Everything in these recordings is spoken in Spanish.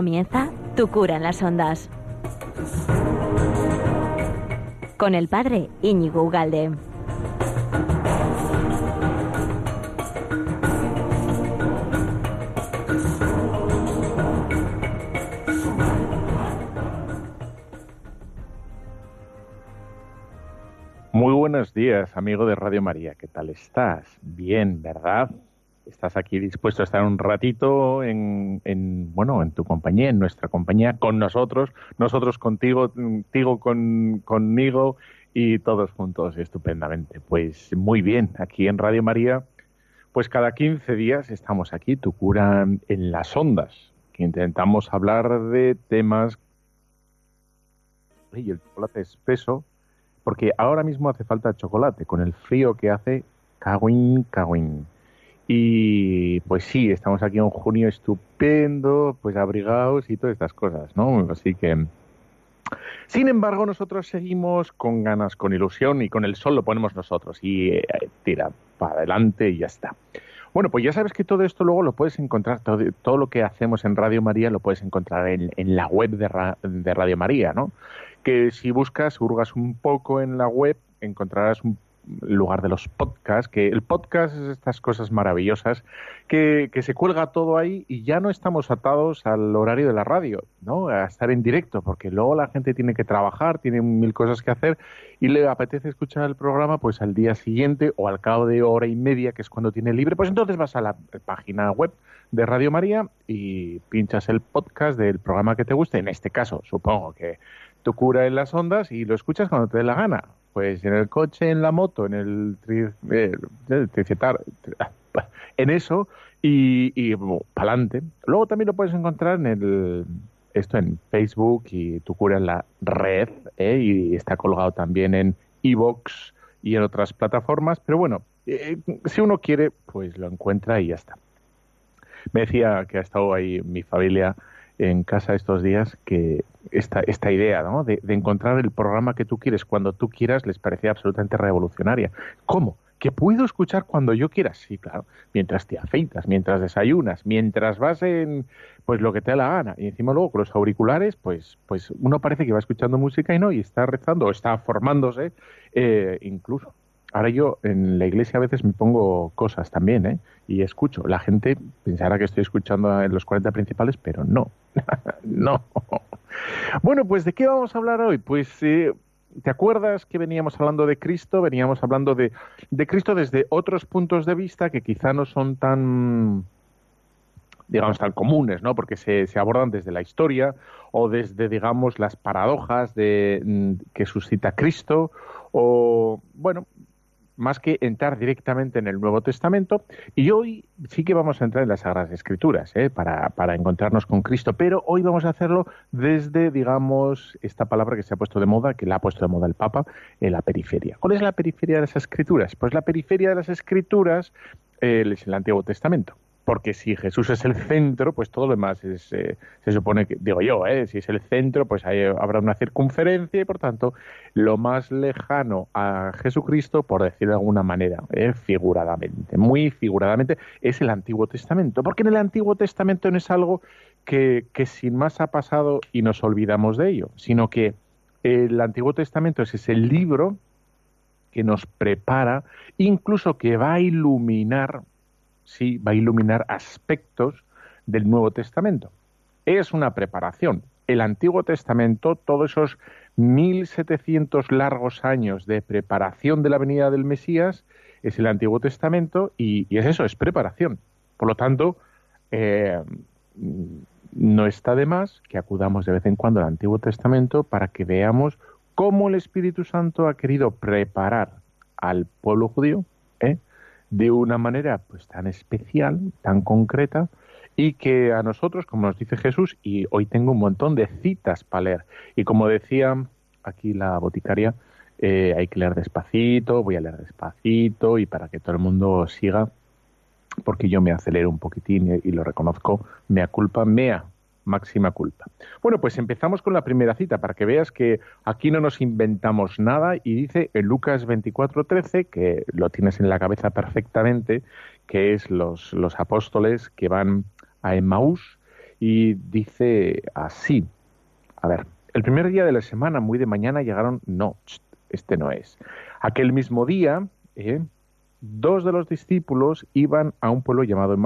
Comienza Tu cura en las ondas. Con el padre Íñigo Ugalde. Muy buenos días, amigo de Radio María. ¿Qué tal estás? Bien, ¿verdad? Estás aquí dispuesto a estar un ratito en, bueno, en tu compañía, en nuestra compañía, con nosotros, nosotros contigo, contigo con, conmigo y todos juntos estupendamente. Pues muy bien, aquí en Radio María, pues cada 15 días estamos aquí, tu cura en las ondas, que intentamos hablar de temas y el chocolate espeso, porque ahora mismo hace falta chocolate, con el frío que hace, cagüín, cagüín. Y pues sí, estamos aquí en junio estupendo, pues abrigados y todas estas cosas, ¿no? Así que... Sin embargo, nosotros seguimos con ganas, con ilusión y con el sol lo ponemos nosotros y eh, tira para adelante y ya está. Bueno, pues ya sabes que todo esto luego lo puedes encontrar, todo, lo que hacemos en Radio María lo puedes encontrar en, la web de, de, Radio María, ¿no? Que si buscas, hurgas un poco en la web, encontrarás un lugar de los podcasts, que el podcast es estas cosas maravillosas, que, se cuelga todo ahí y ya no estamos atados al horario de la radio, ¿no? A estar en directo, porque luego la gente tiene que trabajar, tiene mil cosas que hacer y le apetece escuchar el programa pues al día siguiente o al cabo de hora y media, que es cuando tiene libre, pues entonces vas a la página web de Radio María y pinchas el podcast del programa que te guste, en este caso supongo que tu cura en las ondas y lo escuchas cuando te dé la gana pues en el coche, en la moto, en el, eh, en eso y, y para adelante. Luego también lo puedes encontrar en el esto en Facebook y tu cura en la red ¿eh? y está colgado también en Evox y en otras plataformas. Pero bueno, eh, si uno quiere, pues lo encuentra y ya está. Me decía que ha estado ahí mi familia en casa estos días que esta, esta idea ¿no? de, encontrar el programa que tú quieres cuando tú quieras les parecía absolutamente revolucionaria. ¿Cómo? que puedo escuchar cuando yo quiera. Sí, claro, mientras te afeitas, mientras desayunas, mientras vas en pues lo que te da la gana. Y encima luego con los auriculares, pues, pues uno parece que va escuchando música y no, y está rezando o está formándose eh, incluso. Ahora yo en la iglesia a veces me pongo cosas también, ¿eh? Y escucho. La gente pensará que estoy escuchando en los 40 principales, pero no. no. Bueno, pues ¿de qué vamos a hablar hoy? Pues eh, ¿te acuerdas que veníamos hablando de Cristo? Veníamos hablando de, de Cristo desde otros puntos de vista que quizá no son tan digamos, tan comunes, ¿no? Porque se, se, abordan desde la historia o desde, digamos, las paradojas de, mm, que suscita Cristo o, bueno, más que entrar directamente en el Nuevo Testamento. Y hoy sí que vamos a entrar en las Sagradas Escrituras ¿eh? para, para, encontrarnos con Cristo, pero hoy vamos a hacerlo desde, digamos, esta palabra que se ha puesto de moda, que la ha puesto de moda el Papa, en la periferia. ¿Cuál es la periferia de las Escrituras? Pues la periferia de las Escrituras eh, es el Antiguo Testamento porque si Jesús es el centro, pues todo lo demás es, eh, se supone que, digo yo, eh, si es el centro, pues habrá una circunferencia y por tanto lo más lejano a Jesucristo, por decirlo de alguna manera, eh, figuradamente, muy figuradamente, es el Antiguo Testamento, porque en el Antiguo Testamento no es algo que, que sin más ha pasado y nos olvidamos de ello, sino que el Antiguo Testamento es ese libro que nos prepara, incluso que va a iluminar sí va a iluminar aspectos del Nuevo Testamento. Es una preparación. El Antiguo Testamento, todos esos 1700 largos años de preparación de la venida del Mesías, es el Antiguo Testamento y, es eso, es preparación. Por lo tanto, eh, no está de más que acudamos de vez en cuando al Antiguo Testamento para que veamos cómo el Espíritu Santo ha querido preparar al pueblo judío ¿eh? De una manera pues tan especial, tan concreta, y que a nosotros, como nos dice Jesús, y hoy tengo un montón de citas para leer, y como decía aquí la boticaria, eh, hay que leer despacito, voy a leer despacito, y para que todo el mundo siga, porque yo me acelero un poquitín y, lo reconozco, mea culpa, mea máxima culpa. Bueno, pues empezamos con la primera cita para que veas que aquí no nos inventamos nada y dice en Lucas 24:13 que lo tienes en la cabeza perfectamente, que es los, los apóstoles que van a Emmaús y dice así. A ver, el primer día de la semana, muy de mañana, llegaron, no, este no es. Aquel mismo día, ¿eh? dos de los discípulos iban a un pueblo llamado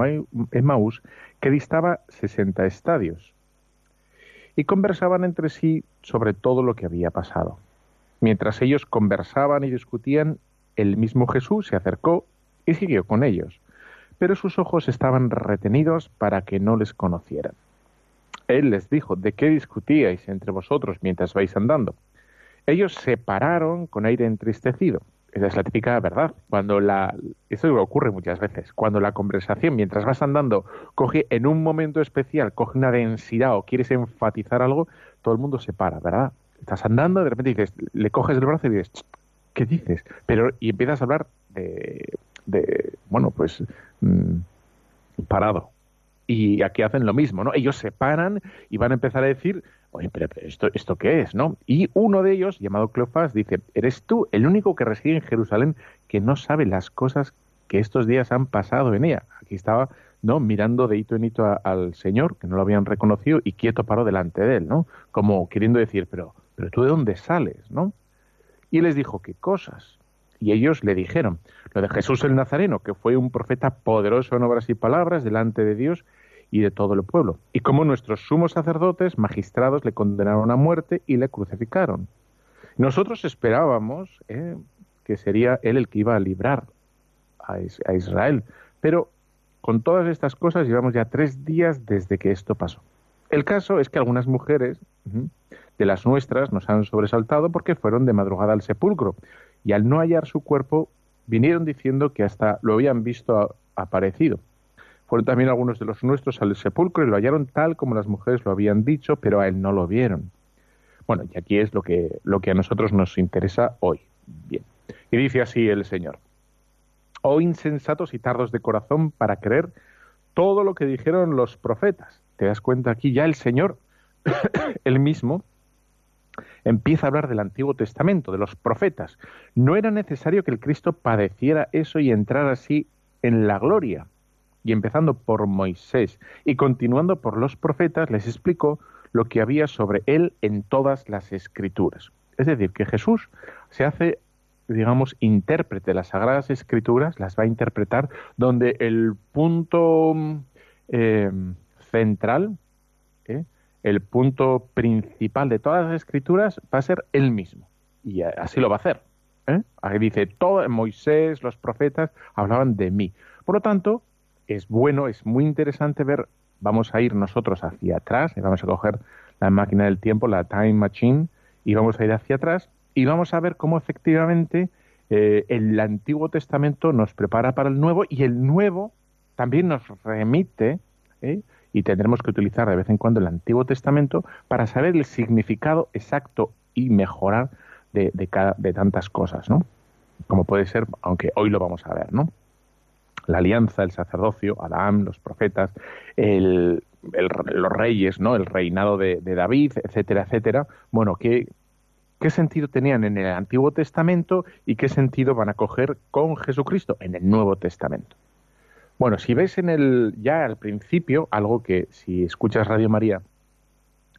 Emmaus que distaba 60 estadios y conversaban entre sí sobre todo lo que había pasado. Mientras ellos conversaban y discutían, el mismo Jesús se acercó y siguió con ellos, pero sus ojos estaban retenidos para que no les conocieran. Él les dijo, ¿de qué discutíais entre vosotros mientras vais andando? Ellos se pararon con aire entristecido. Esa es la típica verdad. Cuando la, eso ocurre muchas veces. Cuando la conversación, mientras vas andando, coge en un momento especial, coge una densidad o quieres enfatizar algo, todo el mundo se para, ¿verdad? Estás andando, de repente dices, le coges el brazo y dices, ¿qué dices? Pero, y empiezas a hablar de, de bueno, pues, mm, parado. Y aquí hacen lo mismo, ¿no? Ellos se paran y van a empezar a decir, oye, pero, esto, ¿esto qué es, no? Y uno de ellos, llamado Cleofás, dice, ¿eres tú el único que reside en Jerusalén que no sabe las cosas que estos días han pasado en ella? Aquí estaba, ¿no? Mirando de hito en hito al Señor, que no lo habían reconocido, y quieto paró delante de él, ¿no? Como queriendo decir, pero, pero tú de dónde sales, ¿no? Y les dijo, ¿qué cosas? Y ellos le dijeron, lo de Jesús el Nazareno, que fue un profeta poderoso en obras y palabras delante de Dios y de todo el pueblo. Y como nuestros sumos sacerdotes, magistrados, le condenaron a muerte y le crucificaron. Nosotros esperábamos eh, que sería él el que iba a librar a, Israel, pero con todas estas cosas llevamos ya tres días desde que esto pasó. El caso es que algunas mujeres de las nuestras nos han sobresaltado porque fueron de madrugada al sepulcro y al no hallar su cuerpo vinieron diciendo que hasta lo habían visto aparecido. Fueron también algunos de los nuestros al sepulcro y lo hallaron tal como las mujeres lo habían dicho, pero a él no lo vieron. Bueno, y aquí es lo que, lo que a nosotros nos interesa hoy. Bien. Y dice así el Señor. Oh insensatos y tardos de corazón para creer todo lo que dijeron los profetas. ¿Te das cuenta aquí? Ya el Señor, él mismo, empieza a hablar del Antiguo Testamento, de los profetas. No era necesario que el Cristo padeciera eso y entrara así en la gloria y empezando por Moisés y continuando por los profetas, les explicó lo que había sobre él en todas las escrituras. Es decir, que Jesús se hace, digamos, intérprete de las Sagradas Escrituras, las va a interpretar donde el punto eh, central, ¿eh? el punto principal de todas las Escrituras va a ser él mismo. Y así lo va a hacer. ¿eh? Ahí dice, todo, Moisés, los profetas hablaban de mí. Por lo tanto, es bueno, es muy interesante ver, vamos a ir nosotros hacia atrás, y vamos a coger la máquina del tiempo, la Time Machine, y vamos a ir hacia atrás y vamos a ver cómo efectivamente eh, el Antiguo Testamento nos prepara para el Nuevo y el Nuevo también nos remite, ¿eh? y tendremos que utilizar de vez en cuando el Antiguo Testamento para saber el significado exacto y mejorar de, de, de tantas cosas, ¿no? Como puede ser, aunque hoy lo vamos a ver, ¿no? La alianza, el sacerdocio, Adán, los profetas, los reyes, ¿no? el reinado de, David, etcétera, etcétera. Bueno, ¿qué, ¿qué sentido tenían en el Antiguo Testamento y qué sentido van a coger con Jesucristo en el Nuevo Testamento? Bueno, si ves en el ya al principio algo que si escuchas Radio María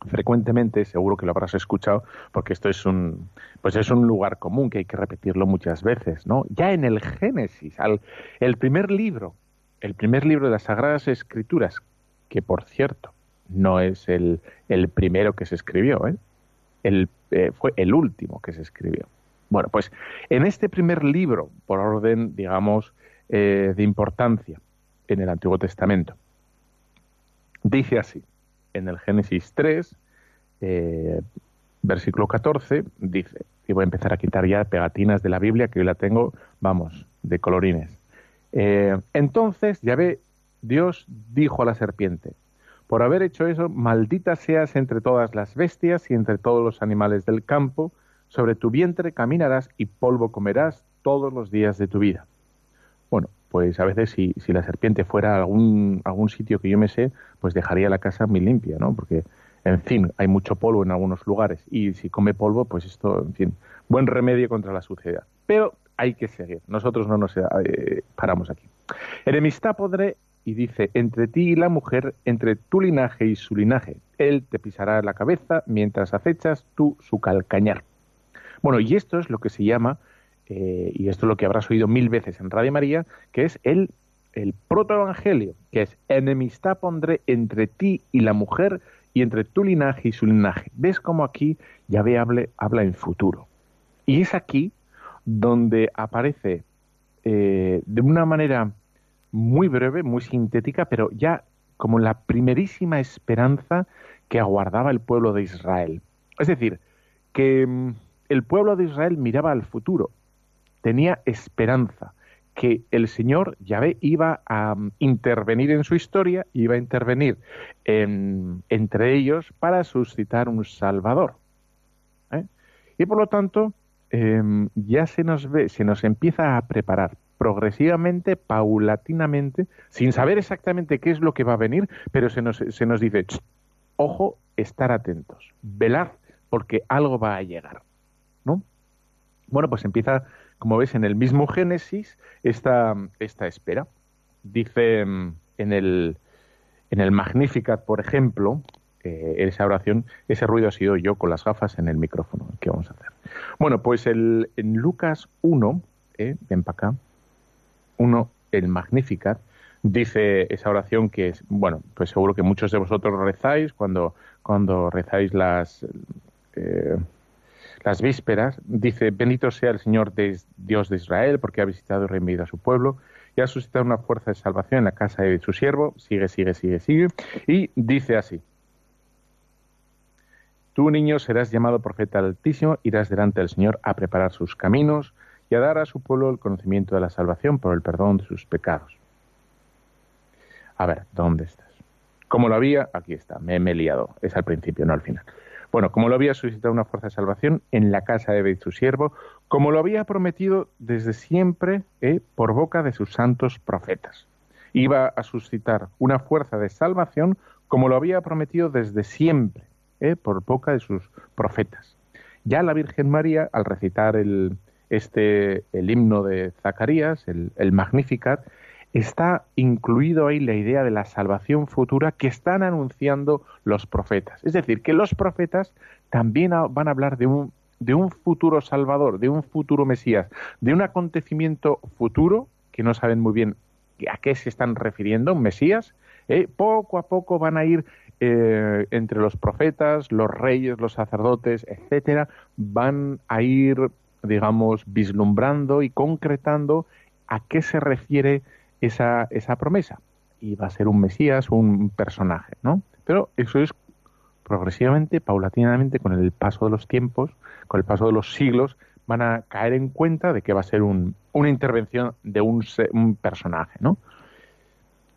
frecuentemente, seguro que lo habrás escuchado, porque esto es un, pues es un lugar común que hay que repetirlo muchas veces, ¿no? Ya en el Génesis, al, el primer libro, el primer libro de las Sagradas Escrituras, que por cierto no es el, el primero que se escribió, ¿eh? El, eh, fue el último que se escribió. Bueno, pues en este primer libro, por orden, digamos, eh, de importancia en el Antiguo Testamento, dice así, en el Génesis 3, eh, versículo 14, dice, y voy a empezar a quitar ya pegatinas de la Biblia, que hoy la tengo, vamos, de colorines. Eh, entonces, ya ve, Dios dijo a la serpiente, por haber hecho eso, maldita seas entre todas las bestias y entre todos los animales del campo, sobre tu vientre caminarás y polvo comerás todos los días de tu vida. Pues a veces si, si la serpiente fuera a algún, algún sitio que yo me sé, pues dejaría la casa muy limpia, ¿no? Porque, en fin, hay mucho polvo en algunos lugares y si come polvo, pues esto, en fin, buen remedio contra la suciedad. Pero hay que seguir, nosotros no nos eh, paramos aquí. Enemistad podré, y dice, entre ti y la mujer, entre tu linaje y su linaje. Él te pisará la cabeza mientras acechas tú su calcañar. Bueno, y esto es lo que se llama, eh, y esto es lo que habrás oído mil veces en Radio María, que es el, el protoevangelio, que es enemistad pondré entre ti y la mujer y entre tu linaje y su linaje. ¿Ves cómo aquí Yahvé habla en futuro? Y es aquí donde aparece eh, de una manera muy breve, muy sintética, pero ya como la primerísima esperanza que aguardaba el pueblo de Israel. Es decir, que mm, el pueblo de Israel miraba al futuro, tenía esperanza, que el Señor Yahvé iba a mm, intervenir en su historia, iba a intervenir entre ellos para suscitar un Salvador. ¿eh? Y por lo tanto, em, ya se nos ve, se nos empieza a preparar progresivamente, paulatinamente, sin saber exactamente qué es lo que va a venir, pero se nos, se nos dice, ojo, estar atentos, velad, porque algo va a llegar. ¿no? Bueno, pues empieza, como ves, en el mismo Génesis esta, esta espera. Dice mm, en el, en el Magnificat, por ejemplo, eh, esa oración, ese ruido ha sido yo con las gafas en el micrófono. ¿Qué vamos a hacer? Bueno, pues el, en Lucas 1, eh, ven para acá, 1, el Magnificat, dice esa oración que es, bueno, pues seguro que muchos de vosotros rezáis cuando, cuando rezáis las, eh, las vísperas, dice, bendito sea el Señor Dios de Israel, porque ha visitado y reunido a su pueblo, y ha suscitado una fuerza de salvación en la casa de su siervo, sigue, sigue, sigue, sigue, y dice así, Tú, niño, serás llamado profeta altísimo, irás delante del Señor a preparar sus caminos y a dar a su pueblo el conocimiento de la salvación por el perdón de sus pecados. A ver, ¿dónde estás? Como lo había, aquí está, me, he liado, es al principio, no al final. Bueno, como lo había suscitado una fuerza de salvación en la casa de David su siervo, como lo había prometido desde siempre eh, por boca de sus santos profetas. Iba a suscitar una fuerza de salvación como lo había prometido desde siempre eh, por boca de sus profetas. Ya la Virgen María, al recitar el, este, el himno de Zacarías, el, el Magnificat, está incluido ahí la idea de la salvación futura que están anunciando los profetas. Es decir, que los profetas también van a hablar de un, de un futuro salvador, de un futuro Mesías, de un acontecimiento futuro que no saben muy bien a qué se están refiriendo, un Mesías. ¿eh? Poco a poco van a ir eh, entre los profetas, los reyes, los sacerdotes, etcétera, van a ir, digamos, vislumbrando y concretando a qué se refiere esa, esa promesa. Y va a ser un Mesías, un personaje, ¿no? Pero eso es progresivamente, paulatinamente, con el paso de los tiempos, con el paso de los siglos, van a caer en cuenta de que va a ser un, una intervención de un, un, personaje, ¿no?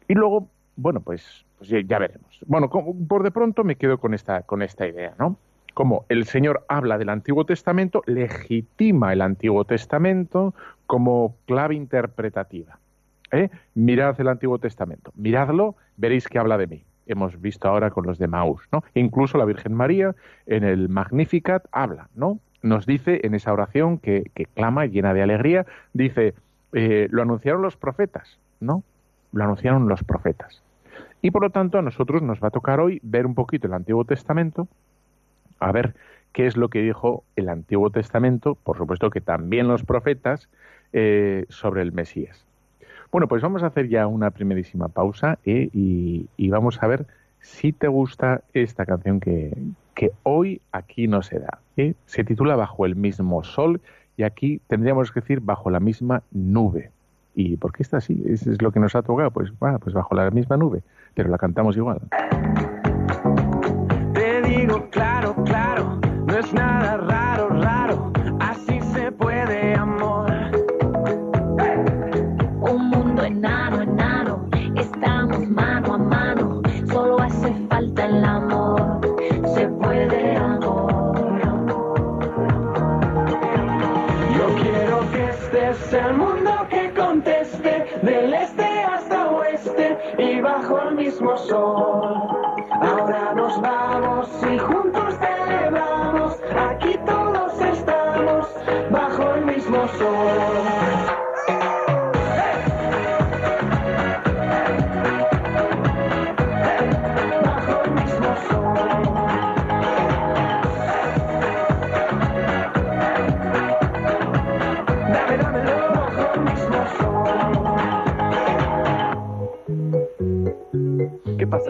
Y luego, bueno, pues, pues ya, veremos. Bueno, por de pronto me quedo con esta, con esta idea, ¿no? Como el Señor habla del Antiguo Testamento, legitima el Antiguo Testamento como clave interpretativa. ¿Eh? Mirad el Antiguo Testamento, miradlo, veréis que habla de mí. Hemos visto ahora con los de Maús, ¿no? Incluso la Virgen María en el Magnificat habla, ¿no? Nos dice en esa oración que, clama llena de alegría, dice, eh, lo anunciaron los profetas, ¿no? Lo anunciaron los profetas. Y por lo tanto a nosotros nos va a tocar hoy ver un poquito el Antiguo Testamento, a ver qué es lo que dijo el Antiguo Testamento, por supuesto que también los profetas, eh, sobre el Mesías. Bueno, pues vamos a hacer ya una primerísima pausa ¿eh? y, vamos a ver si te gusta esta canción que, hoy aquí no se da. ¿eh? Se titula Bajo el mismo sol y aquí tendríamos que decir bajo la misma nube. ¿Y por qué está así? Eso es lo que nos ha tocado. Pues, bueno, pues bajo la misma nube, pero la cantamos igual.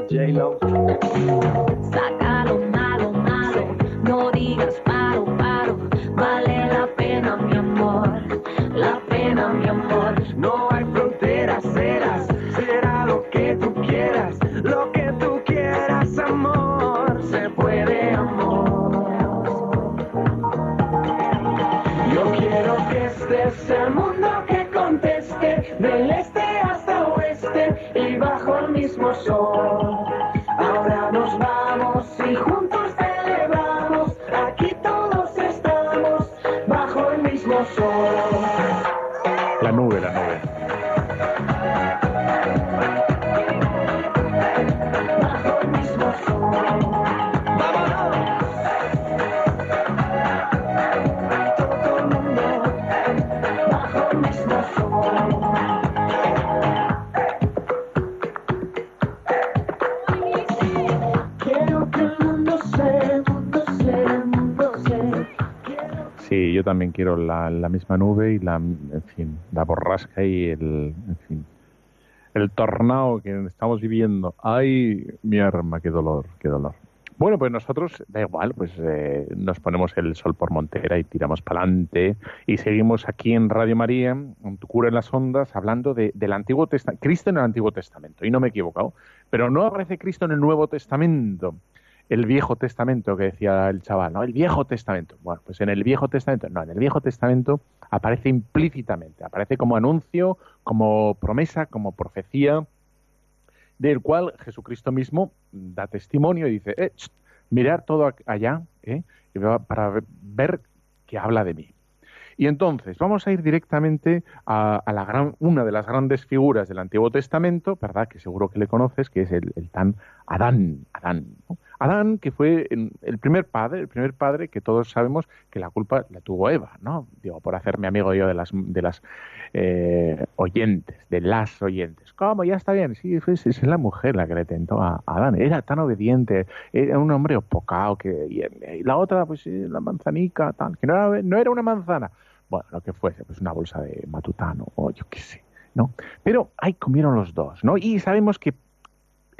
J Lo. Quiero la, misma nube y la, en fin, la borrasca y el, en fin, el tornado que estamos viviendo. Ay, mi arma, qué dolor, qué dolor. Bueno, pues nosotros, da igual, pues eh, nos ponemos el sol por montera y tiramos para adelante y seguimos aquí en Radio María, en tu cura en las ondas, hablando de, del Antiguo Testamento, Cristo en el Antiguo Testamento, y no me he equivocado, pero no aparece Cristo en el Nuevo Testamento, el Viejo Testamento que decía el chaval, ¿no? El Viejo Testamento. Bueno, pues en el Viejo Testamento, no, en el Viejo Testamento aparece implícitamente, aparece como anuncio, como promesa, como profecía, del cual Jesucristo mismo da testimonio y dice, eh, cht, mirad todo allá, ¿eh? para ver- que habla de mí. Y entonces vamos a ir directamente a, a la gran, una de las grandes figuras del Antiguo Testamento, ¿verdad? Que seguro que le conoces, que es el, el tan Adán. Adán, ¿no? Adán, que fue el primer padre, el primer padre que todos sabemos que la culpa la tuvo Eva, ¿no? Digo, por hacerme amigo yo de las, de las eh, oyentes, de las oyentes. ¿Cómo? Ya está bien. Sí, es la mujer la que le tentó a, Adán. Era tan obediente, era un hombre opocado, que, y, la otra, pues la manzanica, tal, que no era, no era una manzana. Bueno, lo que fuese, pues una bolsa de matutano, o yo qué sé, ¿no? Pero ahí comieron los dos, ¿no? Y sabemos que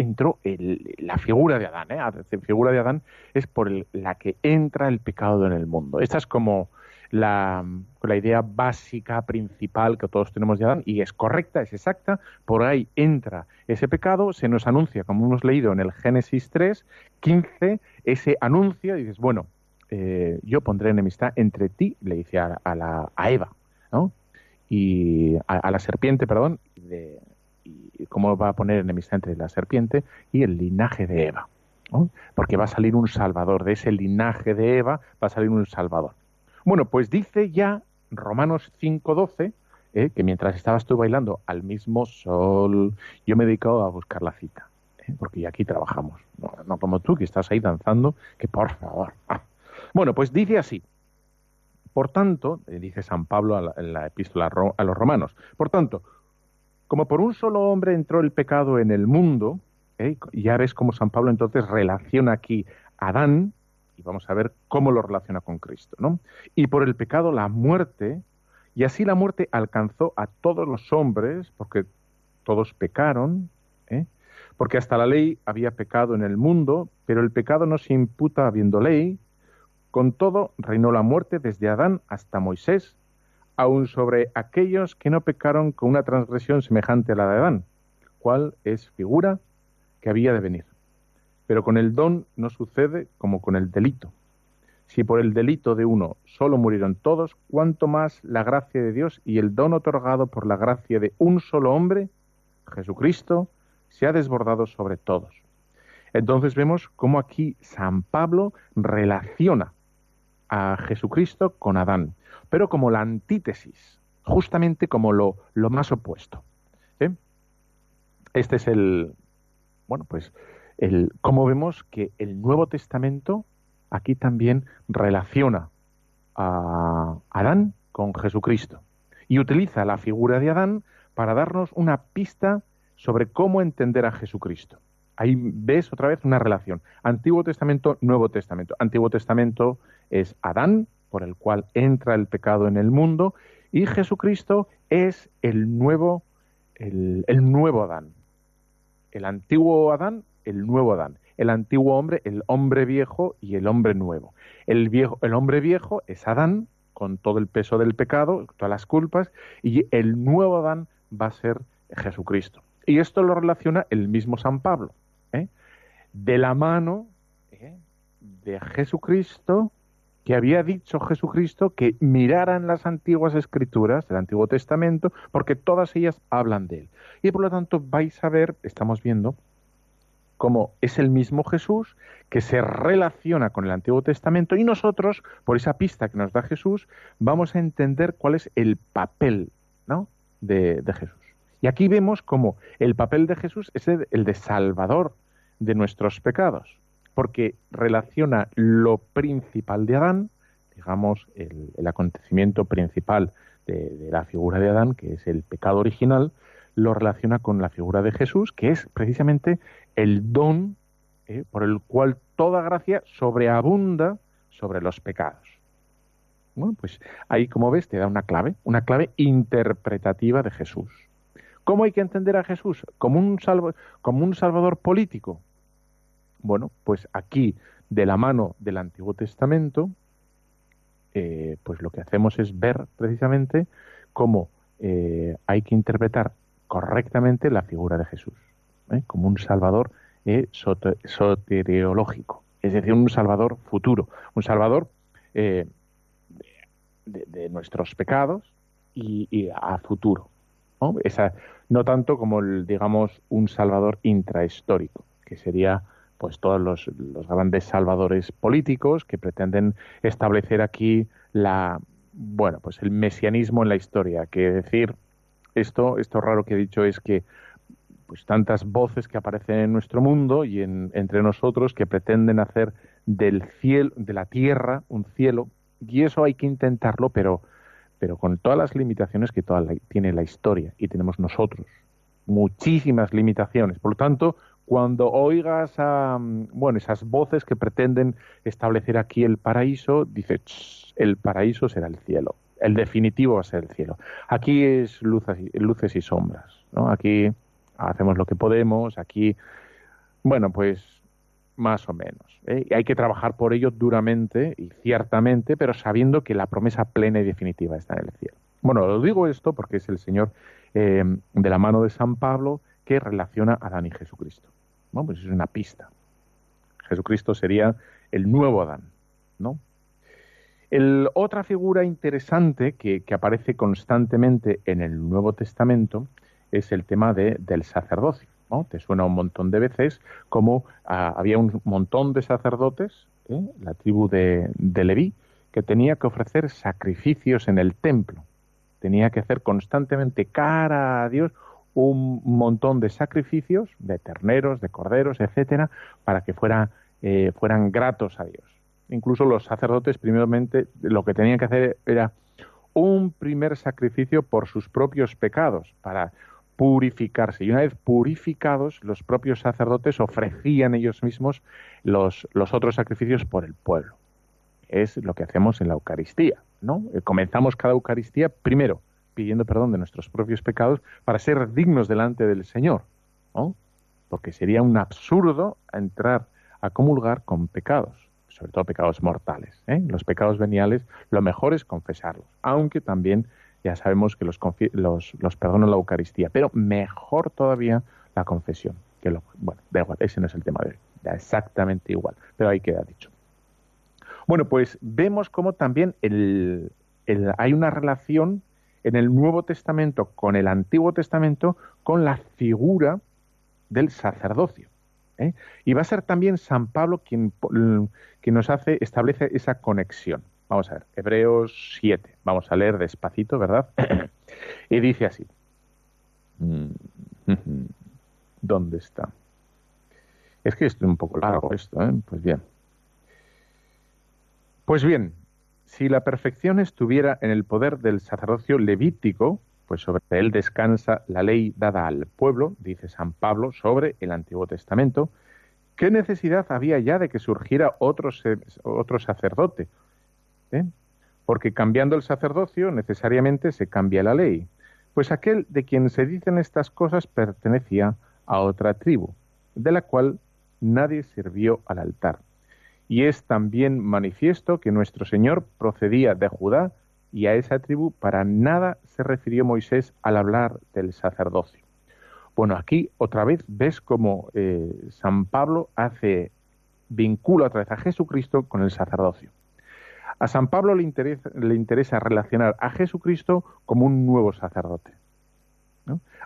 entró el- la figura de Adán, ¿eh? La figura de Adán es por la que entra el pecado en el mundo. Esta es como la, la idea básica, principal que todos tenemos de Adán, y es correcta, es exacta, por ahí entra ese pecado, se nos anuncia, como hemos leído en el Génesis 3, 15, ese anuncio, y dices, bueno, eh, yo pondré enemistad entre ti, le dice a, a la, a Eva, ¿no? Y a, a la serpiente, perdón, de, cómo va a poner enemistad entre la serpiente y el linaje de Eva. Porque va a salir un salvador, de ese linaje de Eva va a salir un salvador. Bueno, pues dice ya Romanos 5.12, eh, que mientras estabas tú bailando al mismo sol, yo me he dedicado a buscar la cita, eh, porque aquí trabajamos, no, como tú que estás ahí danzando, que por favor. Ah. Bueno, pues dice así, por tanto, eh, dice San Pablo en la epístola a los romanos, por tanto, como por un solo hombre entró el pecado en el mundo, ¿eh? ya ves cómo San Pablo entonces relaciona aquí a Adán, y vamos a ver cómo lo relaciona con Cristo, ¿no? Y por el pecado la muerte, y así la muerte alcanzó a todos los hombres, porque todos pecaron, ¿eh? porque hasta la ley había pecado en el mundo, pero el pecado no se imputa habiendo ley, con todo reinó la muerte desde Adán hasta Moisés, aun sobre aquellos que no pecaron con una transgresión semejante a la de Adán, cual es figura que había de venir. Pero con el don no sucede como con el delito. Si por el delito de uno solo murieron todos, cuánto más la gracia de Dios y el don otorgado por la gracia de un solo hombre, Jesucristo, se ha desbordado sobre todos. Entonces vemos cómo aquí San Pablo relaciona a Jesucristo con Adán, pero como la antítesis, justamente como lo, lo más opuesto. ¿sí? Este es el, bueno, pues, el, cómo vemos que el Nuevo Testamento aquí también relaciona a Adán con Jesucristo y utiliza la figura de Adán para darnos una pista sobre cómo entender a Jesucristo. Ahí ves otra vez una relación. Antiguo Testamento, Nuevo Testamento. Antiguo Testamento es Adán, por el cual entra el pecado en el mundo, y Jesucristo es el nuevo, el, el nuevo Adán. El antiguo Adán el nuevo Adán. El antiguo hombre, el hombre viejo y el hombre nuevo. El, viejo, el hombre viejo es Adán, con todo el peso del pecado, todas las culpas, y el nuevo Adán va a ser Jesucristo. Y esto lo relaciona el mismo San Pablo. ¿Eh? De la mano ¿eh? de Jesucristo, que había dicho Jesucristo que miraran las antiguas escrituras del Antiguo Testamento, porque todas ellas hablan de él. Y por lo tanto vais a ver, estamos viendo, cómo es el mismo Jesús que se relaciona con el Antiguo Testamento y nosotros, por esa pista que nos da Jesús, vamos a entender cuál es el papel ¿no? de, de Jesús. Y aquí vemos cómo el papel de Jesús es el de salvador de nuestros pecados porque relaciona lo principal de Adán, digamos, el, acontecimiento principal de, la figura de Adán, que es el pecado original, lo relaciona con la figura de Jesús, que es precisamente el don eh, por el cual toda gracia sobreabunda sobre los pecados. Bueno, pues ahí, como ves, te da una clave, una clave interpretativa de Jesús. ¿Cómo hay que entender a Jesús? ¿Como un, salvador político? Bueno, pues aquí, de la mano del Antiguo Testamento, eh, pues lo que hacemos es ver precisamente cómo eh, hay que interpretar correctamente la figura de Jesús, ¿eh? como un salvador soteriológico, es decir, un salvador futuro, un salvador de, nuestros pecados y, a futuro. ¿No? Esa, no tanto como, digamos, un salvador intrahistórico, que sería pues todos los, grandes salvadores políticos que pretenden establecer aquí la bueno pues el mesianismo en la historia que decir esto esto raro que he dicho es que pues tantas voces que aparecen en nuestro mundo y en, entre nosotros que pretenden hacer del cielo de la tierra un cielo y eso hay que intentarlo pero pero con todas las limitaciones que toda tiene la historia y tenemos nosotros muchísimas limitaciones por lo tanto cuando oigas a, bueno, esas voces que pretenden establecer aquí el paraíso, dice, el paraíso será el cielo, el definitivo va a ser el cielo. Aquí es luces, luces y sombras, ¿no? Aquí hacemos lo que podemos, aquí, bueno, pues más o menos. ¿eh? Y hay que trabajar por ello duramente y ciertamente, pero sabiendo que la promesa plena y definitiva está en el cielo. Bueno, lo digo esto porque es el Señor eh, de la mano de San Pablo que relaciona a Adán y Jesucristo. Bueno, pues es una pista. Jesucristo sería el nuevo Adán, ¿no? El, otra figura interesante que, aparece constantemente en el Nuevo Testamento es el tema de, del sacerdocio. Te suena un montón de veces como ah, había un montón de sacerdotes, ¿eh? la tribu de, de Leví, que tenía que ofrecer sacrificios en el templo. Tenía que hacer constantemente cara a Dios un montón de sacrificios, de terneros, de corderos, etcétera, para que eh, fueran gratos a Dios. Incluso los sacerdotes, primeramente, lo que tenían que hacer era un primer sacrificio por sus propios pecados, para purificarse. Y una vez purificados, los propios sacerdotes ofrecían ellos mismos los, los otros sacrificios por el pueblo. Es lo que hacemos en la Eucaristía, ¿no? Eh, comenzamos cada Eucaristía primero pidiendo perdón de nuestros propios pecados para ser dignos delante del Señor, ¿no? Porque sería un absurdo entrar a comulgar con pecados, sobre todo pecados mortales. ¿eh? Los pecados veniales, lo mejor es confesarlos, aunque también ya sabemos que los, los, perdona la Eucaristía, pero mejor todavía la confesión. Que bueno, da igual, ese no es el tema de hoy, exactamente igual, pero ahí queda dicho. Bueno, pues vemos cómo también el, hay una relación en el Nuevo Testamento con el Antiguo Testamento con la figura del sacerdocio. ¿eh? Y va a ser también San Pablo quien, quien nos hace, establece esa conexión. Vamos a ver, Hebreos 7. Vamos a leer despacito, ¿verdad? y dice así. ¿Dónde está? Es que es un poco largo esto, ¿eh? Pues bien. Pues bien, si la perfección estuviera en el poder del sacerdocio levítico, pues sobre él descansa la ley dada al pueblo, dice San Pablo, sobre el Antiguo Testamento, ¿qué necesidad había ya de que surgiera otro, otro sacerdote? ¿Eh? Porque cambiando el sacerdocio necesariamente se cambia la ley. Pues aquel de quien se dicen estas cosas pertenecía a otra tribu, de la cual nadie sirvió al altar. Y es también manifiesto que nuestro Señor procedía de Judá y a esa tribu para nada se refirió Moisés al hablar del sacerdocio. Bueno, aquí otra vez ves cómo eh, San Pablo hace vincula otra vez a Jesucristo con el sacerdocio. A San Pablo le interesa, relacionar a Jesucristo como un nuevo sacerdote.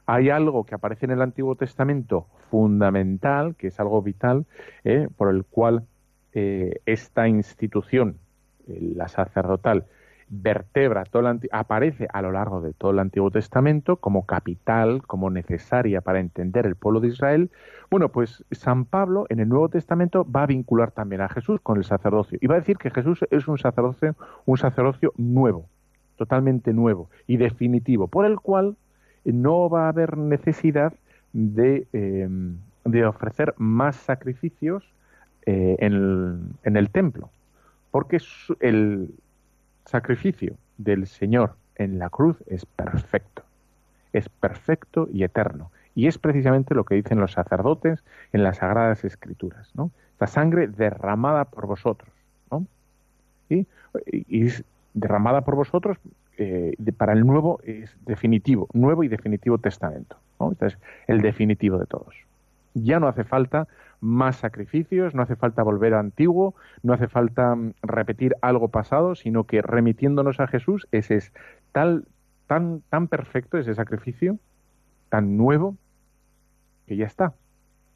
Hay algo que aparece en el Antiguo Testamento fundamental, que es algo vital, eh, por el cual eh, esta institución, la sacerdotal, vertebra todo aparece a lo largo de todo el Antiguo Testamento como capital, como necesaria para entender el pueblo de Israel. Bueno, pues San Pablo en el Nuevo Testamento va a vincular también a Jesús con el sacerdocio y va a decir que Jesús es un sacerdocio, un sacerdocio nuevo, totalmente nuevo y definitivo, por el cual no va a haber necesidad de, de ofrecer más sacrificios eh, en, el, en el templo, porque el, sacrificio del Señor en la cruz es perfecto, es perfecto y eterno. Y es precisamente lo que dicen los sacerdotes en las Sagradas Escrituras, ¿no? Esta sangre derramada por vosotros, ¿no? Y, es derramada por vosotros eh, para el nuevo es definitivo, nuevo y definitivo testamento. ¿no? Este es el definitivo de todos. Ya no hace falta más sacrificios, no hace falta volver a antiguo, no hace falta mm, repetir algo pasado, sino que remitiéndonos a Jesús, ese es tal, tan, tan perfecto ese sacrificio, tan nuevo, que ya está.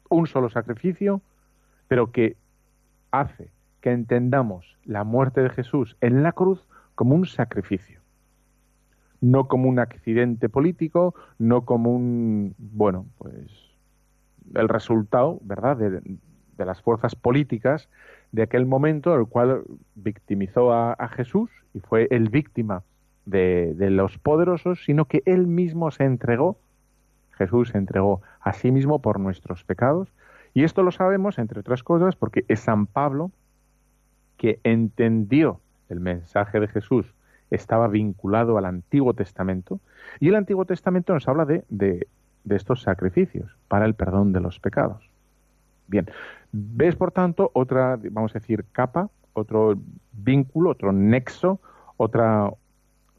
Un solo sacrificio, pero que hace que entendamos la muerte de Jesús en la cruz como un sacrificio. No como un accidente político, no como un, bueno, pues el resultado, ¿verdad?, de, las fuerzas políticas de aquel momento, el cual victimizó a, Jesús y fue el víctima de, los poderosos, sino que él mismo se entregó, Jesús se entregó a sí mismo por nuestros pecados. Y esto lo sabemos, entre otras cosas, porque es San Pablo que entendió el mensaje de Jesús, estaba vinculado al Antiguo Testamento, y el Antiguo Testamento nos habla de, de estos sacrificios para el perdón de los pecados. Bien, ves por tanto otra, vamos a decir, capa, otro vínculo, otro nexo, otra,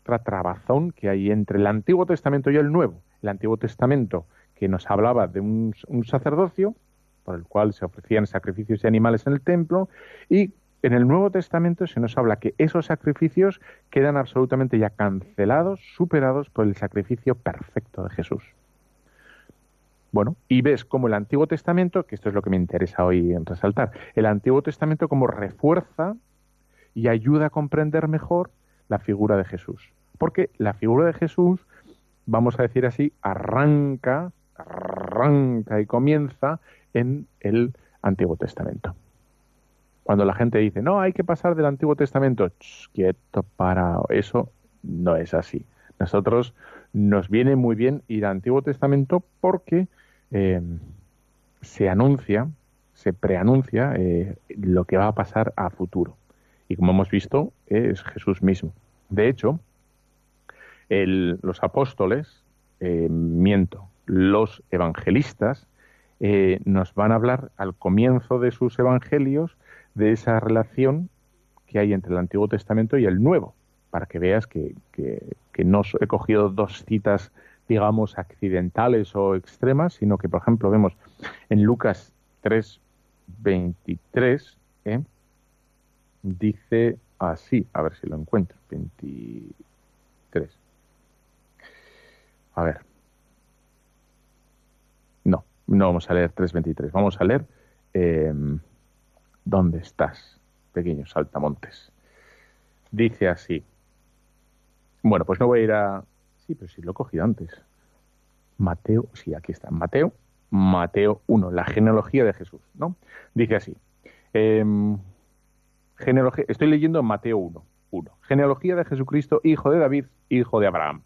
otra trabazón que hay entre el Antiguo Testamento y el Nuevo. El Antiguo Testamento que nos hablaba de un, un sacerdocio por el cual se ofrecían sacrificios de animales en el templo y en el Nuevo Testamento se nos habla que esos sacrificios quedan absolutamente ya cancelados, superados por el sacrificio perfecto de Jesús. Bueno, y ves como el Antiguo Testamento, que esto es lo que me interesa hoy resaltar, el Antiguo Testamento como refuerza y ayuda a comprender mejor la figura de Jesús. Porque la figura de Jesús, vamos a decir así, arranca, arranca y comienza en el Antiguo Testamento. Cuando la gente dice, no, hay que pasar del Antiguo Testamento, quieto, para, eso no es así. Nosotros nos viene muy bien ir al Antiguo Testamento porque eh, se anuncia, se preanuncia eh, lo que va a pasar a futuro. Y como hemos visto, es Jesús mismo. De hecho, los apóstoles, eh, miento, los evangelistas, nos van a hablar al comienzo de sus evangelios de esa relación que hay entre el Antiguo Testamento y el Nuevo, para que veas que, que no he cogido dos citas digamos, accidentales o extremas, sino que, por ejemplo, vemos en Lucas 3, 23, ¿eh? dice así, a ver si lo encuentro, 23. A ver. No, no vamos a leer 3.23, vamos a leer em, ¿Dónde estás, pequeño saltamontes? Dice así. Bueno, pues no voy a ir a, Sí, pero sí lo he cogido antes. Mateo, sí, aquí está. Mateo, Mateo 1, la genealogía de Jesús, ¿no? Dice así. Genealogía, estoy leyendo Mateo 1, 1. Genealogía de Jesucristo, hijo de David, hijo de Abraham.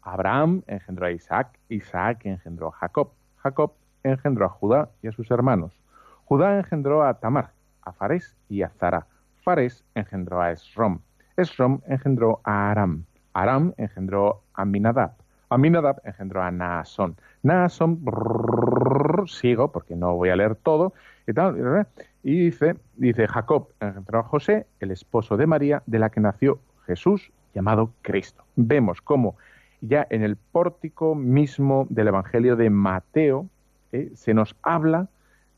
Abraham engendró a Isaac, Isaac engendró a Jacob, Jacob engendró a Judá y a sus hermanos. Judá engendró a Tamar, a Fares y a Zara. Fares engendró a Esrom. Esrom engendró a Aram. Aram engendró Aminadab. Aminadab engendró a Naasón. Naasón sigo, porque no voy a leer todo, y tal, y dice, dice Jacob engendró a José, el esposo de María, de la que nació Jesús, llamado Cristo. Vemos cómo ya en el pórtico mismo del Evangelio de Mateo eh, se nos habla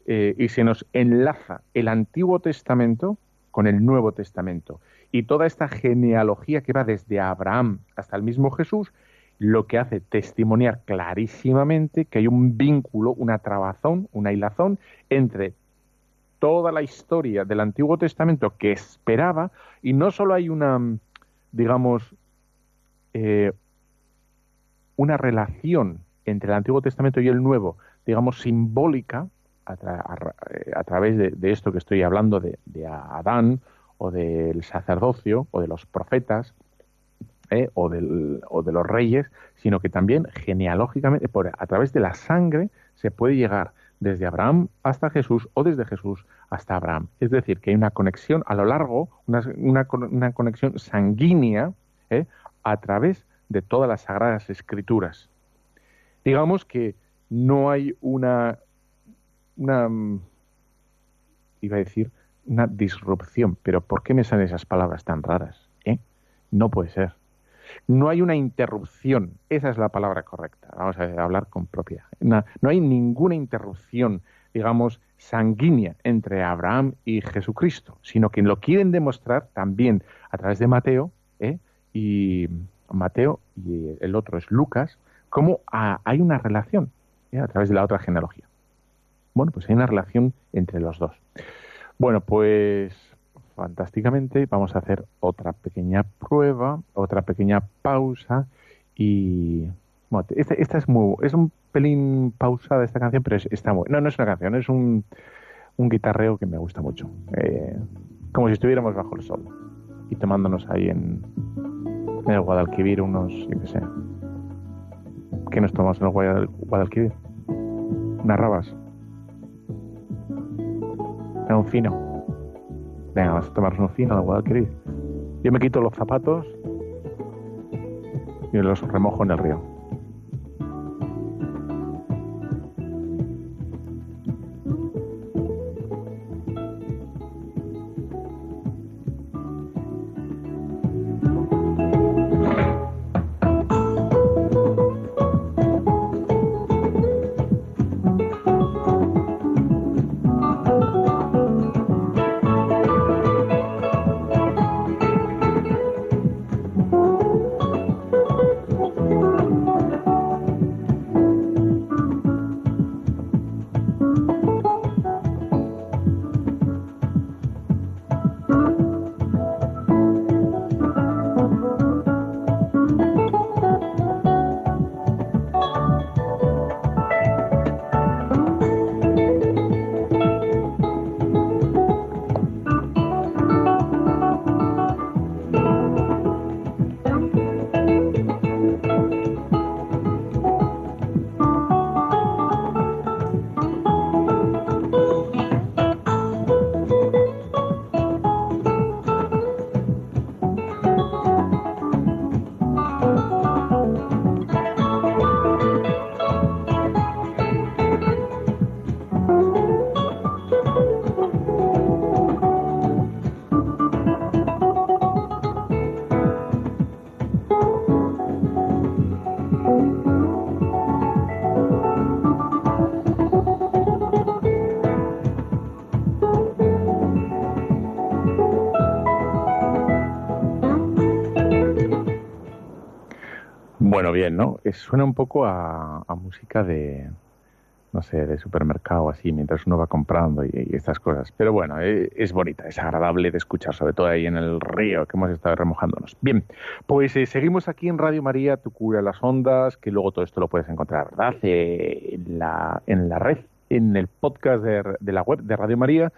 eh, y se nos enlaza el Antiguo Testamento con el Nuevo Testamento. Y toda esta genealogía que va desde Abraham hasta el mismo Jesús, lo que hace testimoniar clarísimamente que hay un vínculo, una trabazón, una hilazón entre toda la historia del Antiguo Testamento que esperaba, y no solo hay una, digamos, eh, una relación entre el Antiguo Testamento y el Nuevo, digamos, simbólica, a, través de, esto que estoy hablando, de, Adán, o del sacerdocio, o de los profetas, ¿eh? o, o, de los reyes, sino que también genealógicamente, por, a través de la sangre, se puede llegar desde Abraham hasta Jesús o desde Jesús hasta Abraham. Es decir, que hay una conexión a lo largo, una, una, conexión sanguínea ¿eh? a través de todas las sagradas escrituras. Digamos que no hay una, una iba a decir, una disrupción, pero ¿por qué me salen esas palabras tan raras? ¿Eh? No puede ser. No hay una interrupción, esa es la palabra correcta, vamos a hablar con propiedad. No, hay ninguna interrupción, digamos, sanguínea entre Abraham y Jesucristo, sino que lo quieren demostrar también a través de Mateo, ¿eh? y Mateo y el otro es Lucas, cómo hay una relación ¿eh? a través de la otra genealogía. Bueno, pues hay una relación entre los dos. Bueno, pues fantásticamente vamos a hacer otra pequeña prueba, otra pequeña pausa y bueno, esta, es muy es un pelín pausada esta canción, pero está muy no no es una canción, es un, un guitarreo que me gusta mucho, eh, como si estuviéramos bajo el sol y tomándonos ahí en, en el Guadalquivir unos, yo qué sé, ¿qué nos tomamos en el Guadalquivir? Unas rabas. Un fino. Venga, vamos a tomarnos un fino al Guadalquivir. Yo me quito los zapatos y los remojo en el río. Bien, ¿no? suena un poco a, música de, no sé, de supermercado así, mientras uno va comprando y, estas cosas. Pero bueno, e, es, bonita, es agradable de escuchar, sobre todo ahí en el río que hemos estado remojándonos. Bien, pues eh, seguimos aquí en Radio María, Tu cura las ondas, que luego todo esto lo puedes encontrar, ¿verdad? Eh, en, la, en la red, en el podcast de la web de Radio María